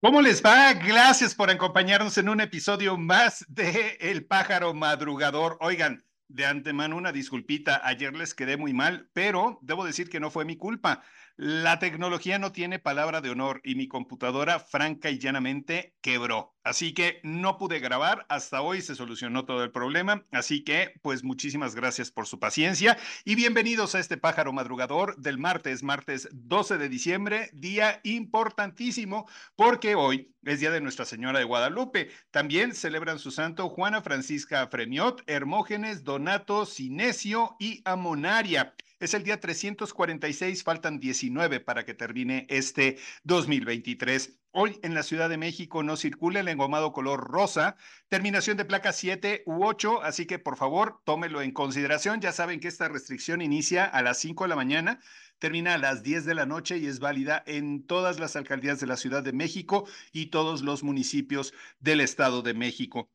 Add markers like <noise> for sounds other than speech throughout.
¿Cómo les va? Gracias por acompañarnos en un episodio más de El Pájaro Madrugador. Oigan, de antemano una disculpita, ayer les quedé muy mal, pero debo decir que no fue mi culpa. La tecnología no tiene palabra de honor y mi computadora franca y llanamente quebró. Así que no pude grabar, hasta hoy se solucionó todo el problema, así que pues muchísimas gracias por su paciencia y bienvenidos a este pájaro madrugador del martes, martes 12 de diciembre, día importantísimo porque hoy es día de Nuestra Señora de Guadalupe. También celebran su santo Juana Francisca Fremiot, Hermógenes, Donato, Cinesio y Amonaria. Es el día 346, faltan 19 para que termine este 2023. Hoy en la Ciudad de México no circula el engomado color rosa, terminación de placa 7 u 8, así que por favor tómelo en consideración. Ya saben que esta restricción inicia a las 5 de la mañana, termina a las 10 de la noche y es válida en todas las alcaldías de la Ciudad de México y todos los municipios del Estado de México.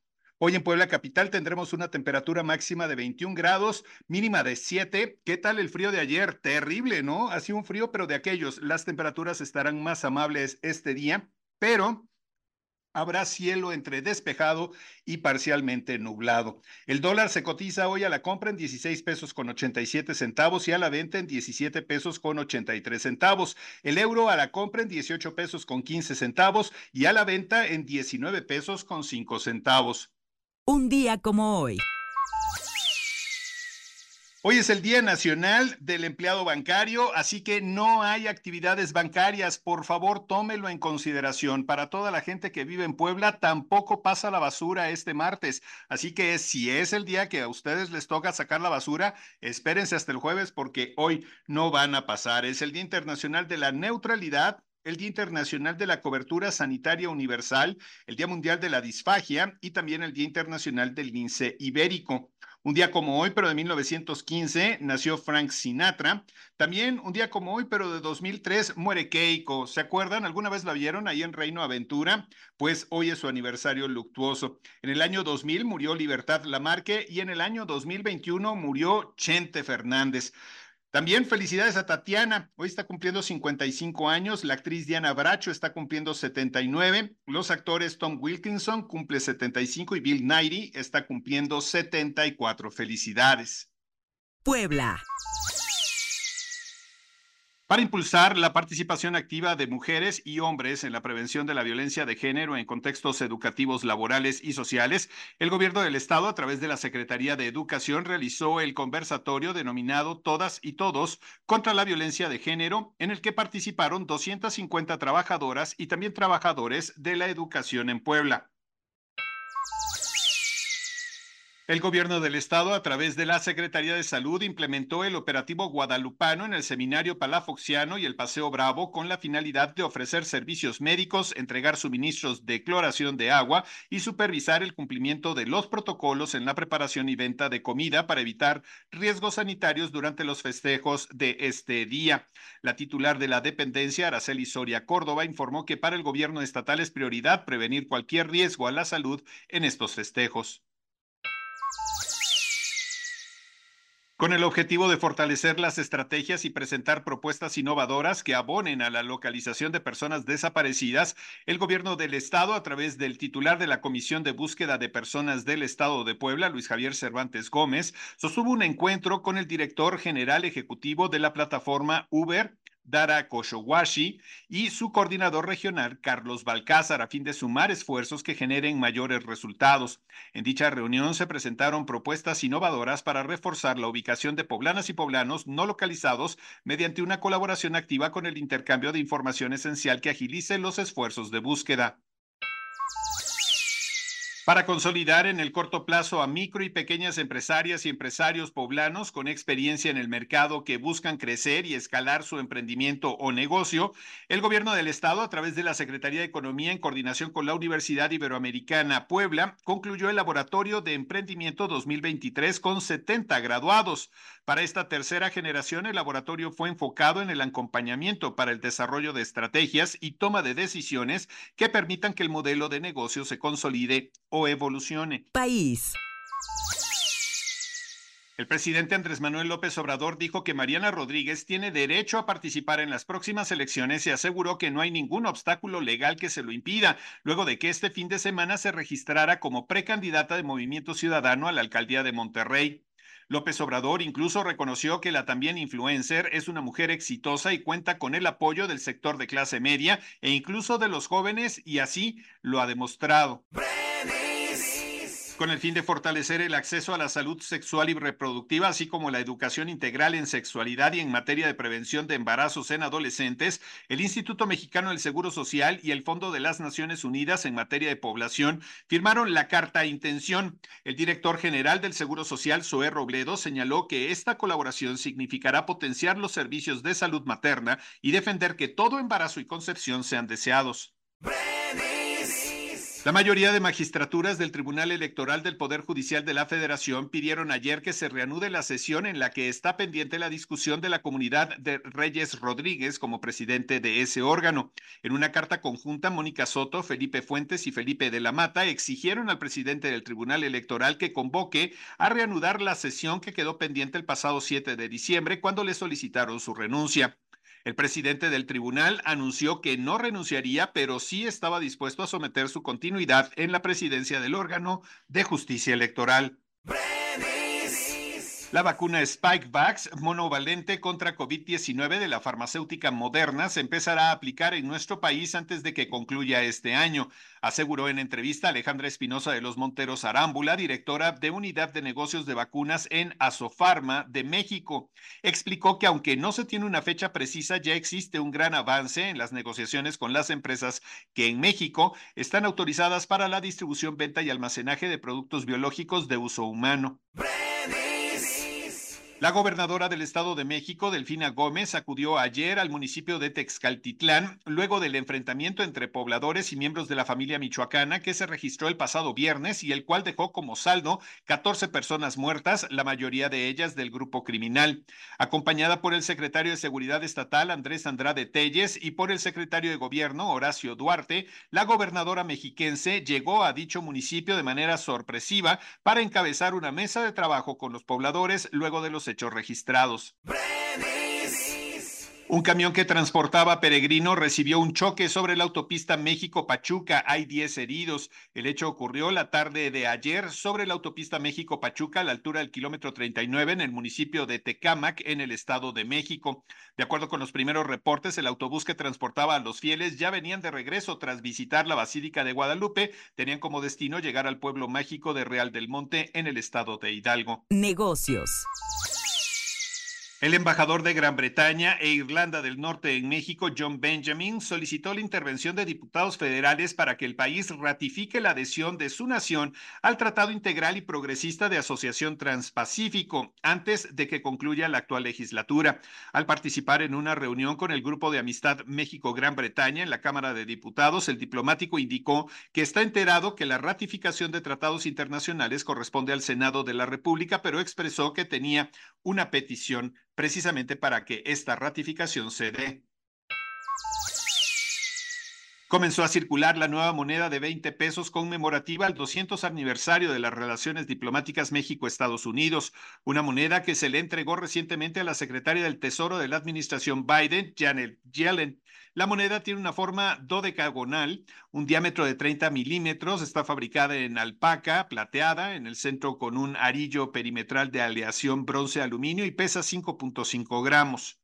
Hoy en Puebla Capital tendremos una temperatura máxima de 21 grados, mínima de 7. ¿Qué tal el frío de ayer? Terrible, ¿no? Ha sido un frío, pero de aquellos. Las temperaturas estarán más amables este día, pero habrá cielo entre despejado y parcialmente nublado. El dólar se cotiza hoy a la compra en 16 pesos con 87 centavos y a la venta en 17 pesos con 83 centavos. El euro a la compra en 18 pesos con 15 centavos y a la venta en 19 pesos con 5 centavos. Un día como hoy. Hoy es el Día Nacional del Empleado Bancario, así que no hay actividades bancarias. Por favor, tómelo en consideración. Para toda la gente que vive en Puebla, tampoco pasa la basura este martes. Así que si es el día que a ustedes les toca sacar la basura, espérense hasta el jueves porque hoy no van a pasar. Es el Día Internacional de la Neutralidad el Día Internacional de la Cobertura Sanitaria Universal, el Día Mundial de la Disfagia y también el Día Internacional del Lince Ibérico. Un día como hoy, pero de 1915, nació Frank Sinatra. También un día como hoy, pero de 2003, muere Keiko. ¿Se acuerdan? ¿Alguna vez la vieron ahí en Reino Aventura? Pues hoy es su aniversario luctuoso. En el año 2000 murió Libertad Lamarque y en el año 2021 murió Chente Fernández. También felicidades a Tatiana. Hoy está cumpliendo 55 años. La actriz Diana Bracho está cumpliendo 79. Los actores Tom Wilkinson cumple 75 y Bill Nighy está cumpliendo 74. Felicidades. Puebla para impulsar la participación activa de mujeres y hombres en la prevención de la violencia de género en contextos educativos, laborales y sociales, el gobierno del estado, a través de la Secretaría de Educación, realizó el conversatorio denominado Todas y Todos contra la violencia de género, en el que participaron 250 trabajadoras y también trabajadores de la educación en Puebla. El gobierno del estado, a través de la Secretaría de Salud, implementó el operativo guadalupano en el seminario Palafoxiano y el Paseo Bravo con la finalidad de ofrecer servicios médicos, entregar suministros de cloración de agua y supervisar el cumplimiento de los protocolos en la preparación y venta de comida para evitar riesgos sanitarios durante los festejos de este día. La titular de la dependencia, Araceli Soria Córdoba, informó que para el gobierno estatal es prioridad prevenir cualquier riesgo a la salud en estos festejos. Con el objetivo de fortalecer las estrategias y presentar propuestas innovadoras que abonen a la localización de personas desaparecidas, el gobierno del estado, a través del titular de la Comisión de Búsqueda de Personas del Estado de Puebla, Luis Javier Cervantes Gómez, sostuvo un encuentro con el director general ejecutivo de la plataforma Uber, Dara Koshowashi y su coordinador regional, Carlos Balcázar, a fin de sumar esfuerzos que generen mayores resultados. En dicha reunión se presentaron propuestas innovadoras para reforzar la ubicación de poblanas y poblanos no localizados mediante una colaboración activa con el intercambio de información esencial que agilice los esfuerzos de búsqueda. Para consolidar en el corto plazo a micro y pequeñas empresarias y empresarios poblanos con experiencia en el mercado que buscan crecer y escalar su emprendimiento o negocio, el gobierno del estado, a través de la Secretaría de Economía en coordinación con la Universidad Iberoamericana Puebla, concluyó el Laboratorio de Emprendimiento 2023 con 70 graduados. Para esta tercera generación, el laboratorio fue enfocado en el acompañamiento para el desarrollo de estrategias y toma de decisiones que permitan que el modelo de negocio se consolide o evolucione. País. El presidente Andrés Manuel López Obrador dijo que Mariana Rodríguez tiene derecho a participar en las próximas elecciones y aseguró que no hay ningún obstáculo legal que se lo impida, luego de que este fin de semana se registrara como precandidata de Movimiento Ciudadano a la alcaldía de Monterrey. López Obrador incluso reconoció que la también influencer es una mujer exitosa y cuenta con el apoyo del sector de clase media e incluso de los jóvenes y así lo ha demostrado con el fin de fortalecer el acceso a la salud sexual y reproductiva, así como la educación integral en sexualidad y en materia de prevención de embarazos en adolescentes, el Instituto Mexicano del Seguro Social y el Fondo de las Naciones Unidas en materia de población firmaron la carta intención. El director general del Seguro Social, Zoé Robledo, señaló que esta colaboración significará potenciar los servicios de salud materna y defender que todo embarazo y concepción sean deseados. La mayoría de magistraturas del Tribunal Electoral del Poder Judicial de la Federación pidieron ayer que se reanude la sesión en la que está pendiente la discusión de la comunidad de Reyes Rodríguez como presidente de ese órgano. En una carta conjunta, Mónica Soto, Felipe Fuentes y Felipe de la Mata exigieron al presidente del Tribunal Electoral que convoque a reanudar la sesión que quedó pendiente el pasado 7 de diciembre cuando le solicitaron su renuncia. El presidente del tribunal anunció que no renunciaría, pero sí estaba dispuesto a someter su continuidad en la presidencia del órgano de justicia electoral. La vacuna Spikevax monovalente contra COVID-19 de la farmacéutica Moderna se empezará a aplicar en nuestro país antes de que concluya este año, aseguró en entrevista Alejandra Espinosa de los Monteros Arámbula, directora de Unidad de Negocios de Vacunas en Asofarma de México. Explicó que aunque no se tiene una fecha precisa, ya existe un gran avance en las negociaciones con las empresas que en México están autorizadas para la distribución, venta y almacenaje de productos biológicos de uso humano. La gobernadora del Estado de México, Delfina Gómez, acudió ayer al municipio de Texcaltitlán luego del enfrentamiento entre pobladores y miembros de la familia michoacana que se registró el pasado viernes y el cual dejó como saldo 14 personas muertas, la mayoría de ellas del grupo criminal. Acompañada por el secretario de Seguridad Estatal, Andrés Andrade Telles, y por el secretario de Gobierno, Horacio Duarte, la gobernadora mexiquense llegó a dicho municipio de manera sorpresiva para encabezar una mesa de trabajo con los pobladores luego de los hechos registrados. Un camión que transportaba peregrinos recibió un choque sobre la autopista México-Pachuca. Hay 10 heridos. El hecho ocurrió la tarde de ayer sobre la autopista México-Pachuca a la altura del kilómetro 39 en el municipio de Tecámac, en el Estado de México. De acuerdo con los primeros reportes, el autobús que transportaba a los fieles ya venían de regreso tras visitar la Basílica de Guadalupe. Tenían como destino llegar al pueblo mágico de Real del Monte en el estado de Hidalgo. Negocios. El embajador de Gran Bretaña e Irlanda del Norte en México, John Benjamin, solicitó la intervención de diputados federales para que el país ratifique la adhesión de su nación al Tratado Integral y Progresista de Asociación Transpacífico antes de que concluya la actual legislatura. Al participar en una reunión con el Grupo de Amistad México-Gran Bretaña en la Cámara de Diputados, el diplomático indicó que está enterado que la ratificación de tratados internacionales corresponde al Senado de la República, pero expresó que tenía una petición precisamente para que esta ratificación se dé. Comenzó a circular la nueva moneda de 20 pesos conmemorativa al 200 aniversario de las relaciones diplomáticas México-Estados Unidos, una moneda que se le entregó recientemente a la secretaria del Tesoro de la administración Biden, Janet Yellen. La moneda tiene una forma dodecagonal, un diámetro de 30 milímetros, está fabricada en alpaca plateada, en el centro con un arillo perimetral de aleación bronce-aluminio y pesa 5.5 gramos.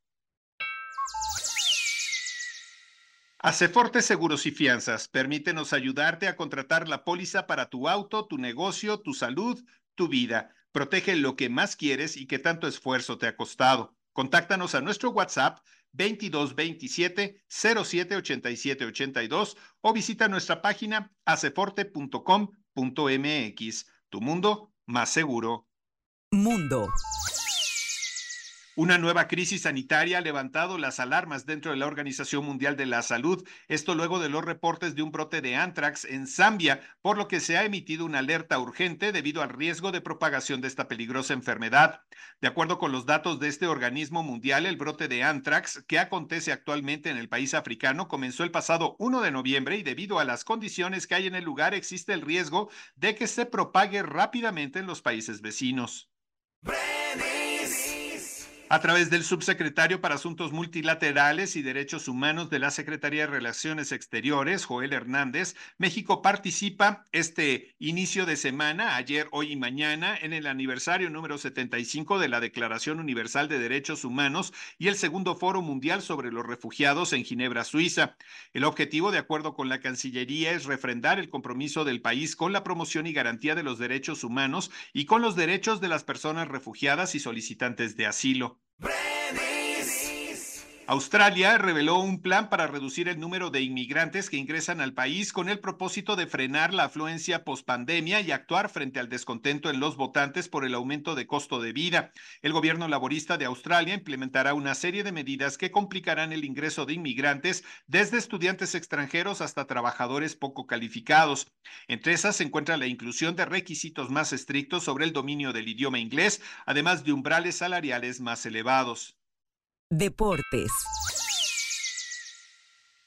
Aceforte Seguros y Fianzas, permítenos ayudarte a contratar la póliza para tu auto, tu negocio, tu salud, tu vida. Protege lo que más quieres y que tanto esfuerzo te ha costado. Contáctanos a nuestro WhatsApp 2227 078782 o visita nuestra página aceforte.com Noticias.mx, tu mundo más seguro. Mundo. Una nueva crisis sanitaria ha levantado las alarmas dentro de la Organización Mundial de la Salud, esto luego de los reportes de un brote de anthrax en Zambia, por lo que se ha emitido una alerta urgente debido al riesgo de propagación de esta peligrosa enfermedad. De acuerdo con los datos de este organismo mundial, el brote de anthrax que acontece actualmente en el país africano comenzó el pasado 1 de noviembre y debido a las condiciones que hay en el lugar existe el riesgo de que se propague rápidamente en los países vecinos. A través del subsecretario para Asuntos Multilaterales y Derechos Humanos de la Secretaría de Relaciones Exteriores, Joel Hernández, México participa este inicio de semana, ayer, hoy y mañana, en el aniversario número 75 de la Declaración Universal de Derechos Humanos y el segundo Foro Mundial sobre los Refugiados en Ginebra, Suiza. El objetivo, de acuerdo con la Cancillería, es refrendar el compromiso del país con la promoción y garantía de los derechos humanos y con los derechos de las personas refugiadas y solicitantes de asilo. Break! Australia reveló un plan para reducir el número de inmigrantes que ingresan al país con el propósito de frenar la afluencia pospandemia y actuar frente al descontento en los votantes por el aumento de costo de vida. El gobierno laborista de Australia implementará una serie de medidas que complicarán el ingreso de inmigrantes, desde estudiantes extranjeros hasta trabajadores poco calificados. Entre esas se encuentra la inclusión de requisitos más estrictos sobre el dominio del idioma inglés, además de umbrales salariales más elevados. Deportes.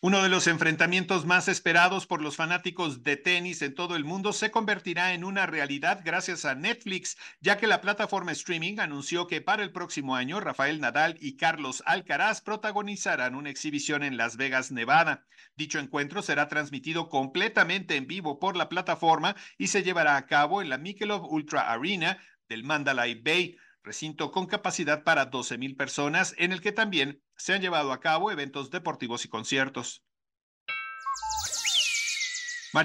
Uno de los enfrentamientos más esperados por los fanáticos de tenis en todo el mundo se convertirá en una realidad gracias a Netflix, ya que la plataforma streaming anunció que para el próximo año Rafael Nadal y Carlos Alcaraz protagonizarán una exhibición en Las Vegas, Nevada. Dicho encuentro será transmitido completamente en vivo por la plataforma y se llevará a cabo en la Michelob Ultra Arena del Mandalay Bay recinto con capacidad para 12 mil personas, en el que también se han llevado a cabo eventos deportivos y conciertos.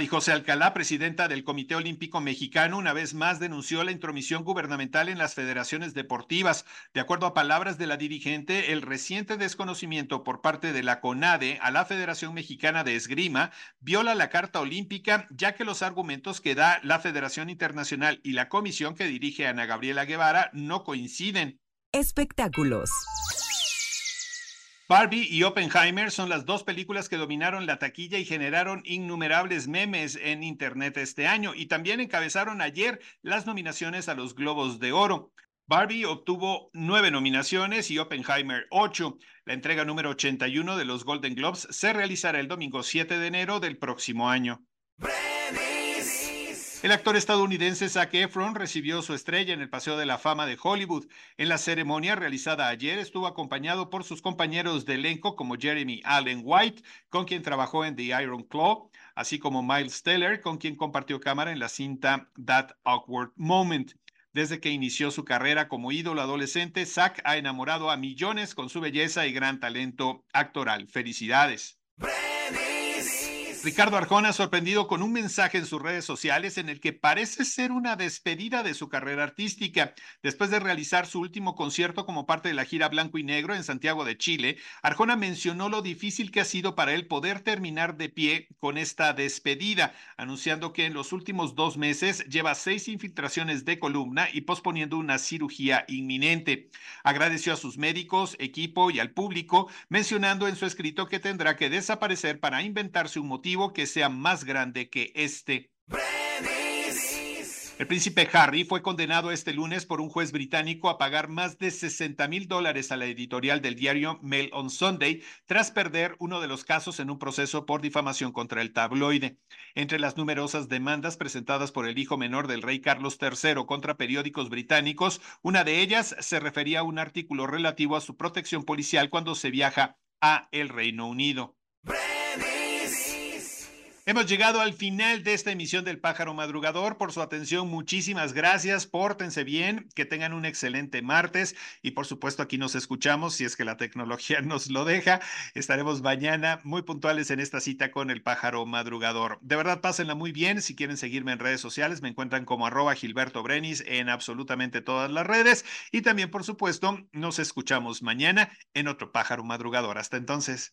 José Alcalá, presidenta del Comité Olímpico Mexicano, una vez más denunció la intromisión gubernamental en las federaciones deportivas. De acuerdo a palabras de la dirigente, el reciente desconocimiento por parte de la CONADE a la Federación Mexicana de Esgrima viola la Carta Olímpica, ya que los argumentos que da la Federación Internacional y la comisión que dirige Ana Gabriela Guevara no coinciden. Espectáculos. Barbie y Oppenheimer son las dos películas que dominaron la taquilla y generaron innumerables memes en Internet este año y también encabezaron ayer las nominaciones a los Globos de Oro. Barbie obtuvo nueve nominaciones y Oppenheimer ocho. La entrega número 81 de los Golden Globes se realizará el domingo 7 de enero del próximo año. El actor estadounidense Zac Efron recibió su estrella en el Paseo de la Fama de Hollywood. En la ceremonia realizada ayer estuvo acompañado por sus compañeros de elenco como Jeremy Allen White, con quien trabajó en The Iron Claw, así como Miles Teller, con quien compartió cámara en la cinta That Awkward Moment. Desde que inició su carrera como ídolo adolescente, Zac ha enamorado a millones con su belleza y gran talento actoral. Felicidades. Ricardo Arjona sorprendido con un mensaje en sus redes sociales en el que parece ser una despedida de su carrera artística. Después de realizar su último concierto como parte de la gira Blanco y Negro en Santiago de Chile, Arjona mencionó lo difícil que ha sido para él poder terminar de pie con esta despedida, anunciando que en los últimos dos meses lleva seis infiltraciones de columna y posponiendo una cirugía inminente. Agradeció a sus médicos, equipo y al público, mencionando en su escrito que tendrá que desaparecer para inventarse un motivo que sea más grande que este. El príncipe Harry fue condenado este lunes por un juez británico a pagar más de 60 mil dólares a la editorial del diario Mail on Sunday tras perder uno de los casos en un proceso por difamación contra el tabloide. Entre las numerosas demandas presentadas por el hijo menor del rey Carlos III contra periódicos británicos, una de ellas se refería a un artículo relativo a su protección policial cuando se viaja a el Reino Unido. Hemos llegado al final de esta emisión del Pájaro Madrugador. Por su atención, muchísimas gracias. Pórtense bien, que tengan un excelente martes y por supuesto aquí nos escuchamos si es que la tecnología <laughs> nos lo deja. Estaremos mañana muy puntuales en esta cita con el Pájaro Madrugador. De verdad, pásenla muy bien. Si quieren seguirme en redes sociales, me encuentran como arroba Gilberto Brenis en absolutamente todas las redes y también, por supuesto, nos escuchamos mañana en otro Pájaro Madrugador. Hasta entonces.